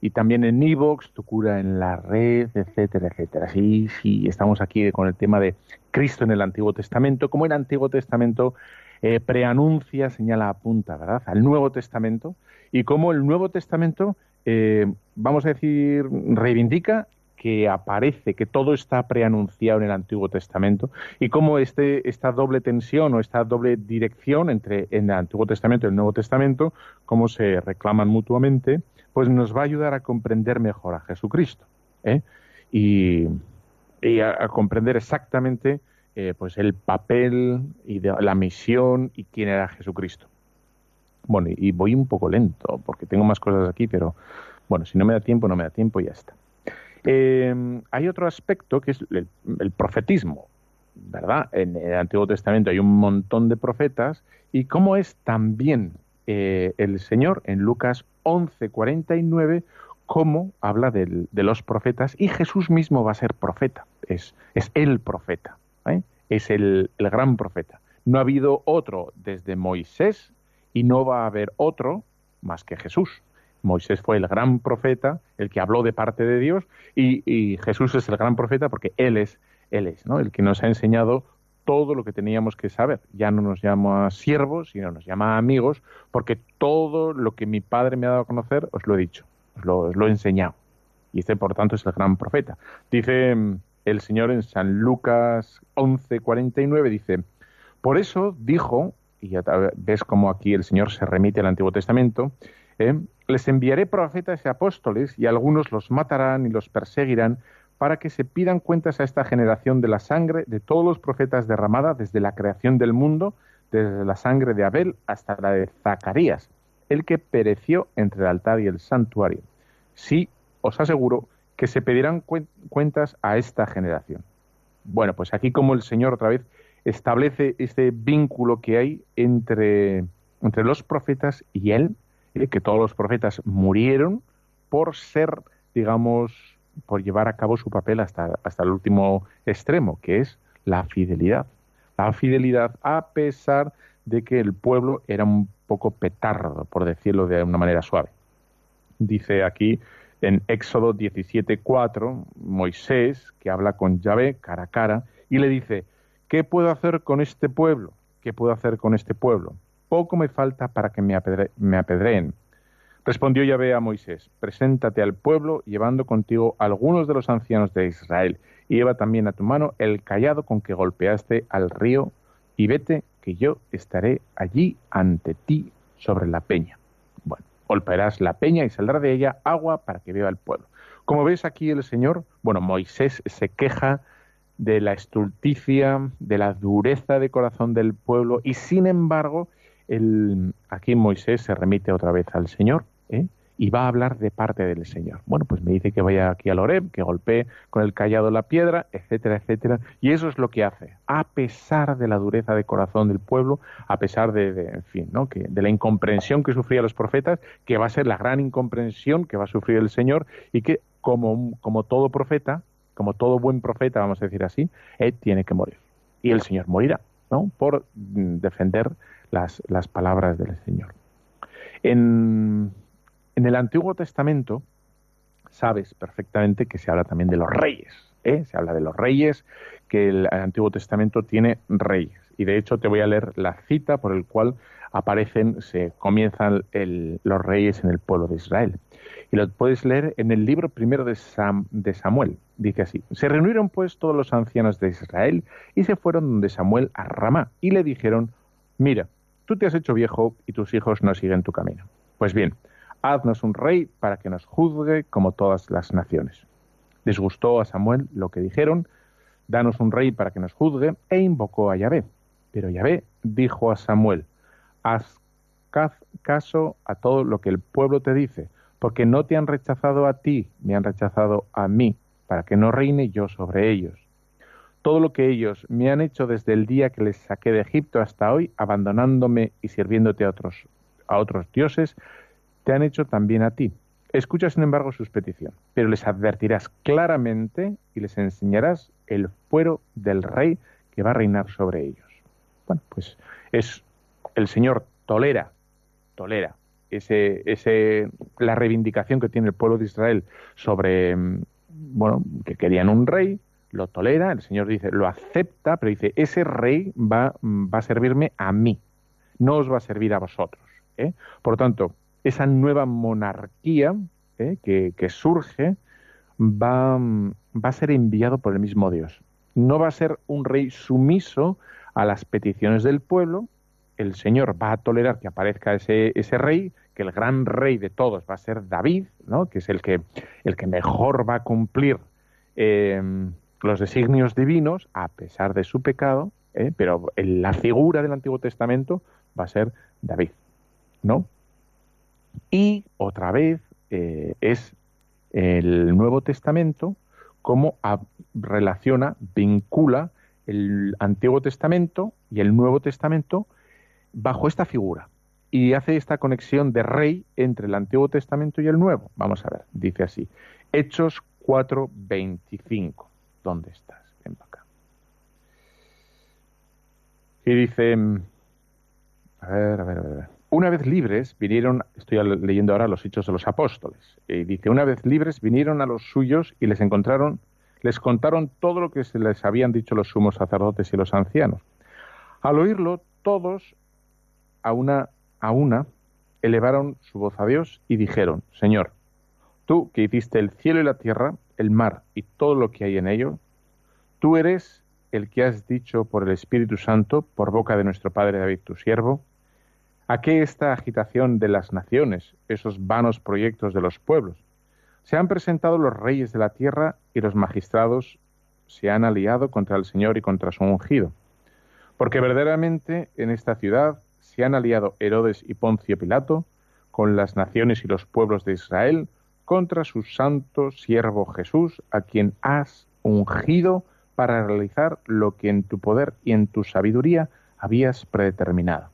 y también en Evox, tu cura en la red, etcétera, etcétera. Sí, sí, estamos aquí con el tema de Cristo en el Antiguo Testamento, como el Antiguo Testamento eh, preanuncia, señala, apunta, ¿verdad?, al Nuevo Testamento, y como el Nuevo Testamento, eh, vamos a decir, reivindica que aparece, que todo está preanunciado en el Antiguo Testamento, y cómo este, esta doble tensión o esta doble dirección entre en el Antiguo Testamento y el Nuevo Testamento, cómo se reclaman mutuamente, pues nos va a ayudar a comprender mejor a Jesucristo ¿eh? y, a, comprender exactamente eh, pues el papel y la misión y quién era Jesucristo. Bueno, y voy un poco lento porque tengo más cosas aquí, pero bueno, si no me da tiempo, no me da tiempo y ya está. Eh, hay otro aspecto que es el, profetismo, ¿verdad? En el Antiguo Testamento hay un montón de profetas y cómo es también eh, el Señor en Lucas 11:49, cómo habla de los profetas y Jesús mismo va a ser profeta, es, es el profeta, ¿eh? es el, el gran profeta. No ha habido otro desde Moisés y no va a haber otro más que Jesús. Moisés fue el gran profeta, el que habló de parte de Dios, y, Jesús es el gran profeta porque Él es, Él es, ¿no? El que nos ha enseñado todo lo que teníamos que saber. Ya no nos llama siervos, sino nos llama amigos, porque todo lo que mi Padre me ha dado a conocer, os lo he dicho, os lo, he enseñado. Y este, por tanto, es el gran profeta. Dice mm, el Señor en San Lucas 11, 49, dice, por eso dijo, y ya ves cómo aquí el Señor se remite al Antiguo Testamento, ¿eh? Les enviaré profetas y apóstoles, y algunos los matarán y los perseguirán, para que se pidan cuentas a esta generación de la sangre de todos los profetas derramada desde la creación del mundo, desde la sangre de Abel hasta la de Zacarías, el que pereció entre el altar y el santuario. Sí, os aseguro que se pedirán cuentas a esta generación. Bueno, pues aquí como el Señor otra vez establece este vínculo que hay entre, entre los profetas y Él, ¿eh? que todos los profetas murieron por ser, digamos, por llevar a cabo su papel hasta, hasta el último extremo, que es la fidelidad. La fidelidad a pesar de que el pueblo era un poco petardo, por decirlo de una manera suave. Dice aquí en Éxodo 17:4, Moisés, que habla con Yahvé cara a cara, y le dice, ¿qué puedo hacer con este pueblo? ¿Qué puedo hacer con este pueblo? poco me falta para que me, apedreen. Respondió Yahvé a Moisés, preséntate al pueblo llevando contigo algunos de los ancianos de Israel, y lleva también a tu mano el callado con que golpeaste al río, y vete, que yo estaré allí ante ti sobre la peña. Bueno, golpearás la peña y saldrá de ella agua para que beba el pueblo. Como ves aquí el Señor, bueno, Moisés se queja de la estulticia, de la dureza de corazón del pueblo, y sin embargo, aquí Moisés se remite otra vez al Señor ¿eh? y va a hablar de parte del Señor. Bueno, pues me dice que vaya aquí al Oreb, que golpee con el callado la piedra, etcétera, etcétera. Y eso es lo que hace, a pesar de la dureza de corazón del pueblo, a pesar de, en fin, ¿no? que, de la incomprensión que sufrían los profetas, que va a ser la gran incomprensión que va a sufrir el Señor y que como, como todo profeta, como todo buen profeta, vamos a decir así, él tiene que morir. Y el Señor morirá, ¿no? Por mm, defender las, las palabras del Señor. En, en, el Antiguo Testamento sabes perfectamente que se habla también de los reyes. ¿eh? Se habla de los reyes, que el, Antiguo Testamento tiene reyes. Y de hecho te voy a leer la cita por el cual aparecen, se comienzan los reyes en el pueblo de Israel. Y lo puedes leer en el libro primero de, de Samuel. Dice así, se reunieron pues todos los ancianos de Israel y se fueron donde Samuel a Ramá y le dijeron, mira, Tú te has hecho viejo y tus hijos no siguen tu camino. Pues bien, haznos un rey para que nos juzgue como todas las naciones. Disgustó a Samuel lo que dijeron, danos un rey para que nos juzgue, e invocó a Yahvé. Pero Yahvé dijo a Samuel, haz caso a todo lo que el pueblo te dice, porque no te han rechazado a ti, me han rechazado a mí, para que no reine yo sobre ellos todo lo que ellos me han hecho desde el día que les saqué de Egipto hasta hoy, abandonándome y sirviéndote a otros, a otros dioses, te han hecho también a ti. Escucha, sin embargo, sus peticiones, pero les advertirás claramente y les enseñarás el fuero del rey que va a reinar sobre ellos. Bueno, pues es el Señor tolera, tolera ese, ese, la reivindicación que tiene el pueblo de Israel sobre, mm, bueno, que querían un rey, lo tolera, el Señor dice, lo acepta, pero dice, ese rey va, va a servirme a mí, no os va a servir a vosotros. ¿eh? Por tanto, esa nueva monarquía ¿eh? que, surge va, va a ser enviado por el mismo Dios. No va a ser un rey sumiso a las peticiones del pueblo. El Señor va a tolerar que aparezca ese, ese rey, que el gran rey de todos va a ser David, ¿no? que es el que, el que mejor va a cumplir eh, los designios divinos, a pesar de su pecado, ¿eh? pero la figura del Antiguo Testamento va a ser David, ¿no? Y otra vez eh, es el Nuevo Testamento cómo relaciona, vincula el Antiguo Testamento y el Nuevo Testamento bajo esta figura y hace esta conexión de rey entre el Antiguo Testamento y el Nuevo. Vamos a ver, dice así, Hechos 4:25. ¿Dónde estás? Ven para acá. Y dice, a ver, a ver, a ver. Una vez libres vinieron, estoy leyendo ahora los hechos de los apóstoles, y dice, una vez libres vinieron a los suyos y les encontraron, les contaron todo lo que se les habían dicho los sumos sacerdotes y los ancianos. Al oírlo, todos a una a una elevaron su voz a Dios y dijeron, Señor, tú que hiciste el cielo y la tierra, el mar y todo lo que hay en ello, tú eres el que has dicho por el Espíritu Santo, por boca de nuestro Padre David, tu siervo, ¿a qué esta agitación de las naciones, esos vanos proyectos de los pueblos? Se han presentado los reyes de la tierra y los magistrados se han aliado contra el Señor y contra su ungido. Porque verdaderamente en esta ciudad se han aliado Herodes y Poncio Pilato con las naciones y los pueblos de Israel contra su santo siervo Jesús, a quien has ungido para realizar lo que en tu poder y en tu sabiduría habías predeterminado.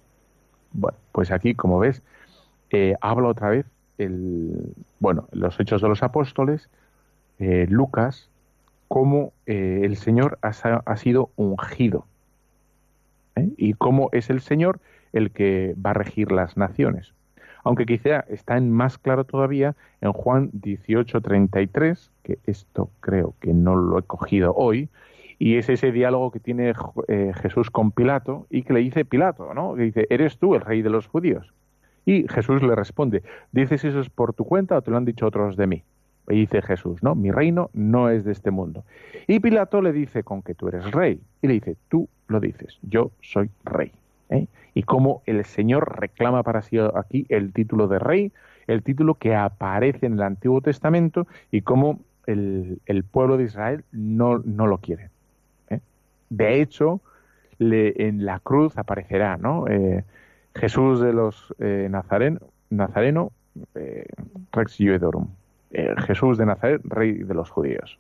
Bueno, pues aquí, como ves, eh, habla otra vez el, bueno, los hechos de los apóstoles, eh, Lucas, cómo eh, el Señor ha, ha sido ungido. Y cómo es el Señor el que va a regir las naciones. Aunque quizá está en más claro todavía en Juan 18:33, que esto creo que no lo he cogido hoy, y es ese diálogo que tiene eh, Jesús con Pilato y que le dice Pilato, ¿no? Que dice, ¿eres tú el rey de los judíos? Y Jesús le responde, ¿dices eso es por tu cuenta o te lo han dicho otros de mí? Y dice Jesús, no, mi reino no es de este mundo. Y Pilato le dice, con que tú eres rey. Y le dice, tú lo dices, yo soy rey. ¿eh? Y cómo el Señor reclama para sí aquí el título de rey, el título que aparece en el Antiguo Testamento y cómo el, pueblo de Israel no, no lo quiere. ¿eh? De hecho, le, en la cruz aparecerá ¿no? Eh, Jesús de los Nazaren, Nazareno, Rex Judeorum, Jesús de Nazaret, rey de los judíos.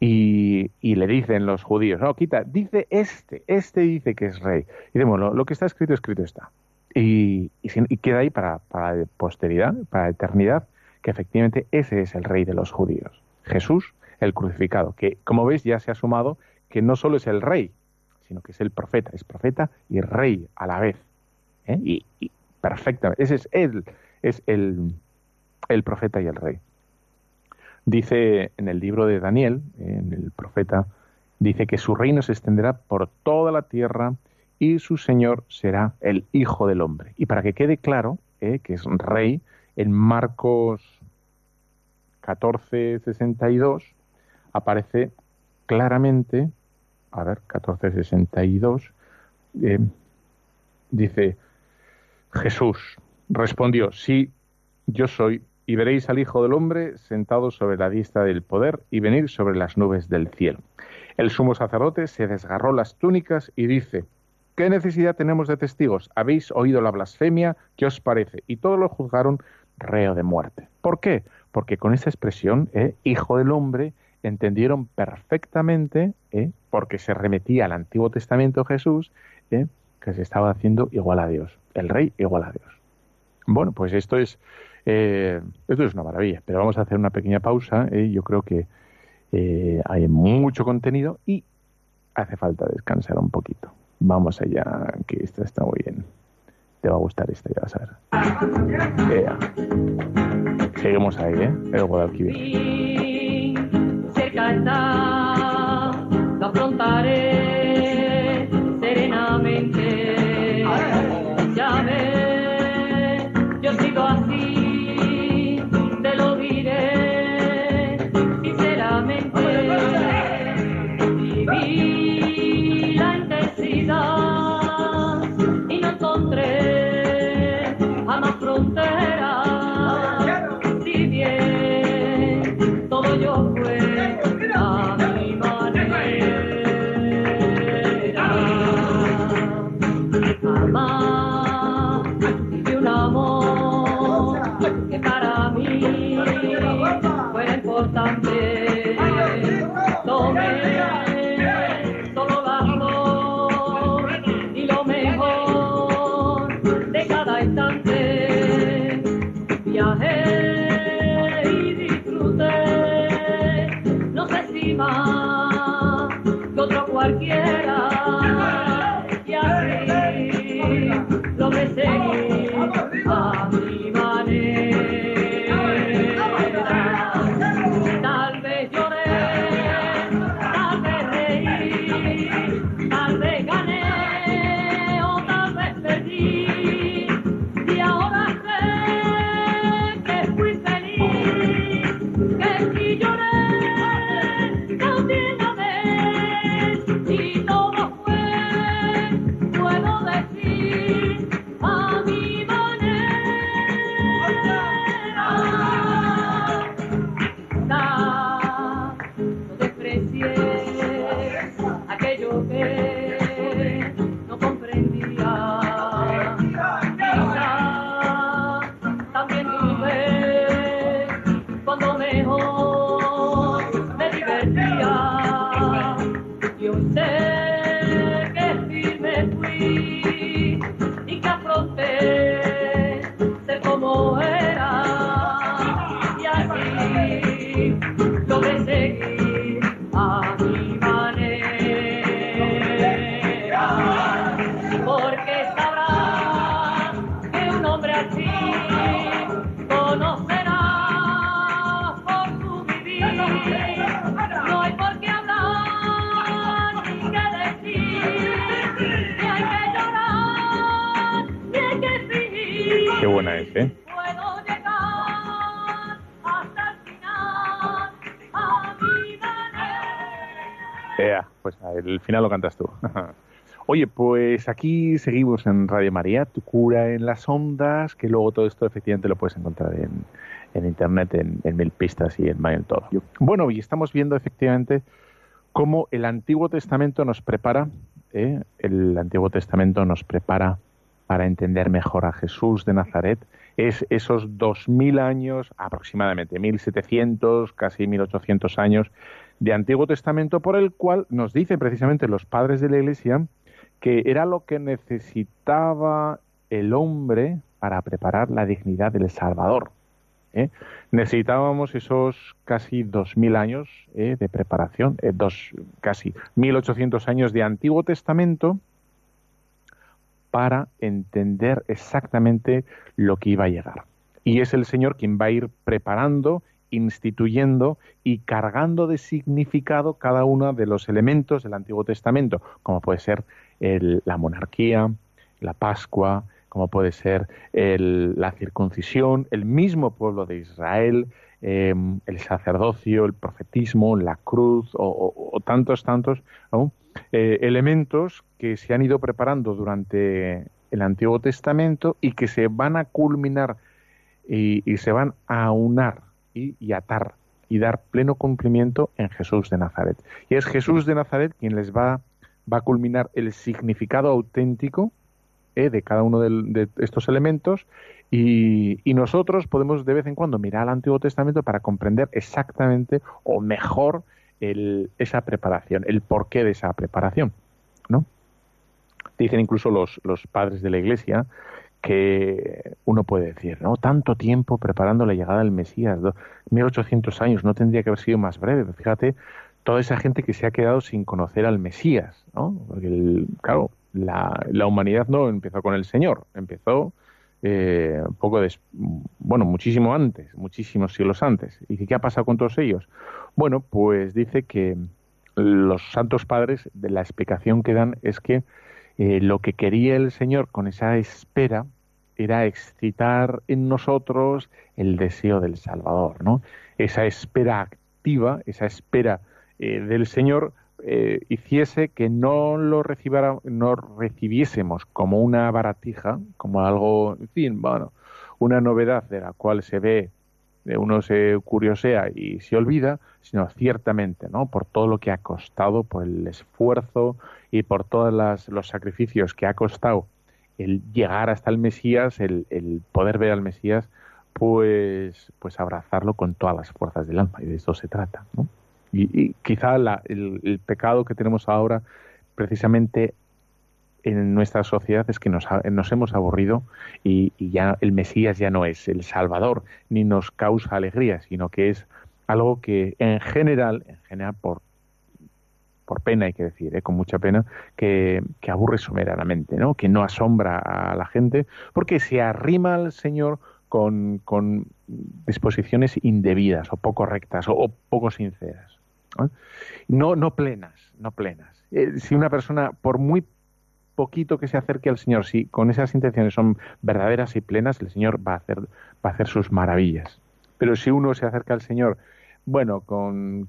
Y, le dicen los judíos, no, quita, dice este, este dice que es rey. Y decimos, lo, que está escrito, escrito está. Y, queda ahí para, para posteridad, para eternidad, que efectivamente ese es el rey de los judíos. Jesús, el crucificado, que como veis ya se ha sumado que no solo es el rey, sino que es el profeta, es profeta y rey a la vez. ¿eh? Y, y, perfectamente, ese es él, es el, el profeta y el rey. Dice en el libro de Daniel, en el profeta, dice que su reino se extenderá por toda la tierra y su Señor será el Hijo del Hombre. Y para que quede claro eh, que es rey, en Marcos 14, 62 aparece claramente, a ver, 14, 62, eh, dice, Jesús respondió, sí, yo soy y veréis al Hijo del Hombre sentado sobre la diestra del poder y venir sobre las nubes del cielo. El sumo sacerdote se desgarró las túnicas y dice, ¿qué necesidad tenemos de testigos? Habéis oído la blasfemia, ¿qué os parece? Y todos lo juzgaron reo de muerte. ¿Por qué? Porque con esta expresión, eh, Hijo del Hombre, entendieron perfectamente, eh, porque se remetía al Antiguo Testamento Jesús, eh, que se estaba haciendo igual a Dios, el rey igual a Dios. Bueno, pues esto es eh, esto es una maravilla, pero vamos a hacer una pequeña pausa. ¿eh? yo creo que eh, hay mucho contenido y hace falta descansar un poquito. Vamos allá, que esta está muy bien. Te va a gustar esta, ya vas a ver. Seguimos ahí, ¿eh? El Guadalquivir. Cerca buena es, ¿eh? Pues el final lo cantas tú. Oye, pues aquí seguimos en Radio María, tu cura en las ondas, que luego todo esto efectivamente lo puedes encontrar en, en internet, en, en mil pistas y en Mail todo. Bueno, y estamos viendo efectivamente cómo el Antiguo Testamento nos prepara, ¿eh? el Antiguo Testamento nos prepara para entender mejor a Jesús de Nazaret. Es esos dos mil años, aproximadamente 1700, casi 1800 años de Antiguo Testamento, por el cual nos dicen precisamente los padres de la Iglesia que era lo que necesitaba el hombre para preparar la dignidad del Salvador. ¿eh? Necesitábamos esos casi 2.000 años ¿eh? de preparación, eh, dos, casi 1.800 años de Antiguo Testamento para entender exactamente lo que iba a llegar. Y es el Señor quien va a ir preparando, instituyendo y cargando de significado cada uno de los elementos del Antiguo Testamento, como puede ser la monarquía, la Pascua, como puede ser la circuncisión, el mismo pueblo de Israel, eh, el sacerdocio, el profetismo, la cruz o, tantos, tantos. Eh, elementos que se han ido preparando durante el Antiguo Testamento y que se van a culminar y, se van a aunar y, atar y dar pleno cumplimiento en Jesús de Nazaret. Y es Jesús de Nazaret quien les va, va a culminar el significado auténtico eh, de cada uno de, estos elementos y, y nosotros podemos de vez en cuando mirar al Antiguo Testamento para comprender exactamente o mejor el- esa preparación, el porqué de esa preparación. ¿no? Dicen incluso los, los padres de la Iglesia que uno puede decir, ¿no? Tanto tiempo preparando la llegada del Mesías, do- 1800 años, no tendría que haber sido más breve. Fíjate, toda esa gente que se ha quedado sin conocer al Mesías, ¿no? Porque, el- claro, la, la humanidad no empezó con el Señor, empezó eh, poco des- bueno, muchísimo antes, muchísimos siglos antes. ¿Y qué ha pasado con todos ellos? Bueno, pues dice que los santos padres, de la explicación que dan es que eh, lo que quería el Señor con esa espera era excitar en nosotros el deseo del Salvador, ¿no? Esa espera activa, esa espera eh, del Señor eh, hiciese que no lo recibiera, no recibiésemos como una baratija, como algo, en fin, bueno, una novedad de la cual se ve, eh, uno se curiosea y se olvida, sino ciertamente, ¿no? Por todo lo que ha costado, por el esfuerzo y por todos los sacrificios que ha costado el llegar hasta el Mesías, el, el poder ver al Mesías, pues, pues abrazarlo con todas las fuerzas del alma, y de eso se trata. ¿no? Y, quizá la- el, pecado que tenemos ahora, precisamente en nuestra sociedad, es que nos, nos hemos aburrido y, ya el Mesías ya no es el Salvador, ni nos causa alegría, sino que es algo que en general, en general por, por pena hay que decir, ¿eh? con mucha pena, que, aburre soberanamente, ¿no? que no asombra a la gente, porque se arrima al Señor con, con disposiciones indebidas o poco rectas o poco sinceras. ¿No? No, plenas, no plenas. Eh, si una persona, por muy poquito que se acerque al Señor, si con esas intenciones son verdaderas y plenas, el Señor va a hacer, va a hacer sus maravillas. Pero si uno se acerca al Señor, bueno, con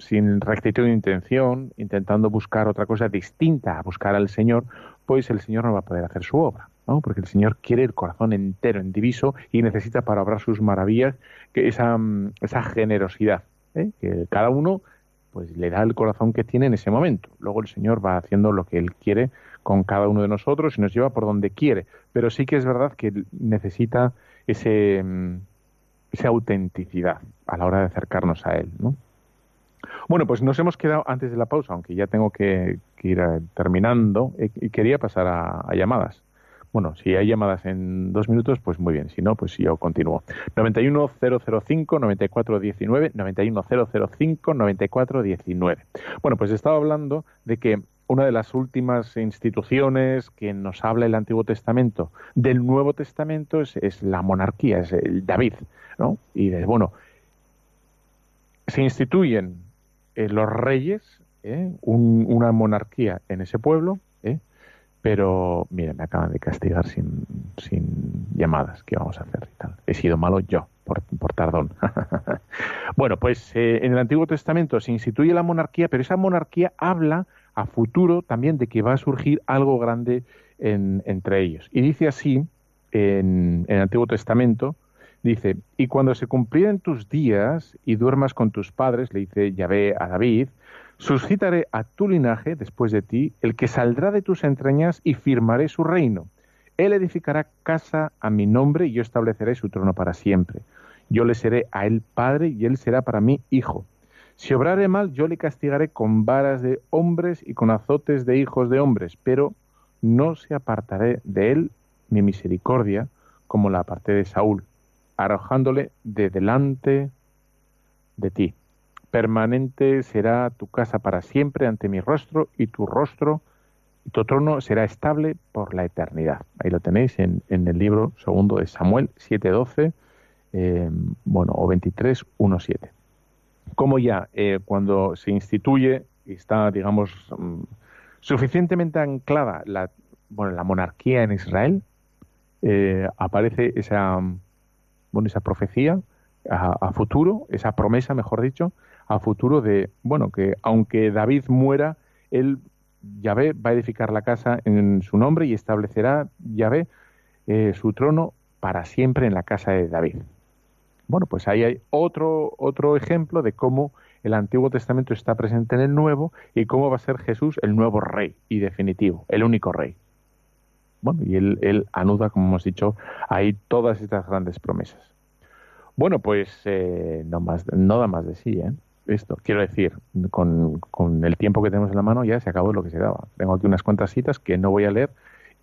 sin rectitud de intención, intentando buscar otra cosa distinta a buscar al Señor, pues el Señor no va a poder hacer su obra, ¿no? Porque el Señor quiere el corazón entero, en diviso, y necesita para obrar sus maravillas que esa, mm, esa generosidad, ¿eh? que cada uno pues le da el corazón que tiene en ese momento. Luego el Señor va haciendo lo que Él quiere con cada uno de nosotros y nos lleva por donde quiere. Pero sí que es verdad que necesita ese, mm, esa autenticidad a la hora de acercarnos a Él. ¿no? Bueno, pues nos hemos quedado antes de la pausa, aunque ya tengo que, ir eh, terminando, eh, y quería pasar a llamadas. Bueno, si hay llamadas en dos minutos, pues muy bien. Si no, pues yo continúo. 91005-9419, 91005-9419. Bueno, pues estaba hablando de que una de las últimas instituciones que nos habla el Antiguo Testamento del Nuevo Testamento es, es la monarquía, es el David, ¿no? Y de, bueno, se instituyen eh, los reyes, ¿eh? Un- una monarquía en ese pueblo, ¿eh? Pero mira, me acaban de castigar sin, sin llamadas. ¿Qué vamos a hacer? y tal? He sido malo yo, por, por tardón. bueno, pues eh, en el Antiguo Testamento se instituye la monarquía, pero esa monarquía habla a futuro también de que va a surgir algo grande en- entre ellos. Y dice así en, el Antiguo Testamento, dice, y cuando se cumplieren tus días y duermas con tus padres, le dice Yahvé a David, suscitaré a tu linaje después de ti, el que saldrá de tus entrañas y firmaré su reino. Él edificará casa a mi nombre y yo estableceré su trono para siempre. Yo le seré a él padre y él será para mí hijo. Si obrare mal, yo le castigaré con varas de hombres y con azotes de hijos de hombres, pero no se apartaré de él mi misericordia, como la aparté de Saúl, arrojándole de delante de ti. Permanente será tu casa para siempre ante mi rostro y tu rostro y tu trono será estable por la eternidad. Ahí lo tenéis en, en el libro segundo de Samuel 7.12, eh, bueno, o 23, 1.7. Como ya eh, cuando se instituye y está, digamos, mm, suficientemente anclada la, bueno, la monarquía en Israel, eh, aparece esa, mm, bueno, esa profecía a futuro, esa promesa, mejor dicho, a futuro de, bueno, que aunque David muera, él, Yahvé, va a edificar la casa en su nombre y establecerá, Yahvé, eh, su trono para siempre en la casa de David. Bueno, pues ahí hay otro, otro ejemplo de cómo el Antiguo Testamento está presente en el Nuevo y cómo va a ser Jesús el nuevo rey y definitivo, el único rey. Bueno, y él, anuda, como hemos dicho, ahí todas estas grandes promesas. Bueno, pues eh, no, más, no da más de sí, ¿eh? Esto, quiero decir, con, con el tiempo que tenemos en la mano ya se acabó lo que se daba. Tengo aquí unas cuantas citas que no voy a leer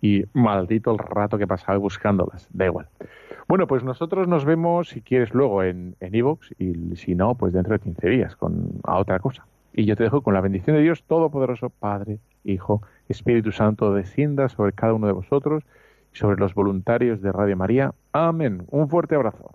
y maldito el rato que he pasado buscándolas, da igual. Bueno, pues nosotros nos vemos, si quieres, luego en en Evox y si no, pues dentro de 15 días con a otra cosa. Y yo te dejo con la bendición de Dios Todopoderoso, Padre, Hijo, Espíritu Santo, descienda sobre cada uno de vosotros y sobre los voluntarios de Radio María. Amén. Un fuerte abrazo.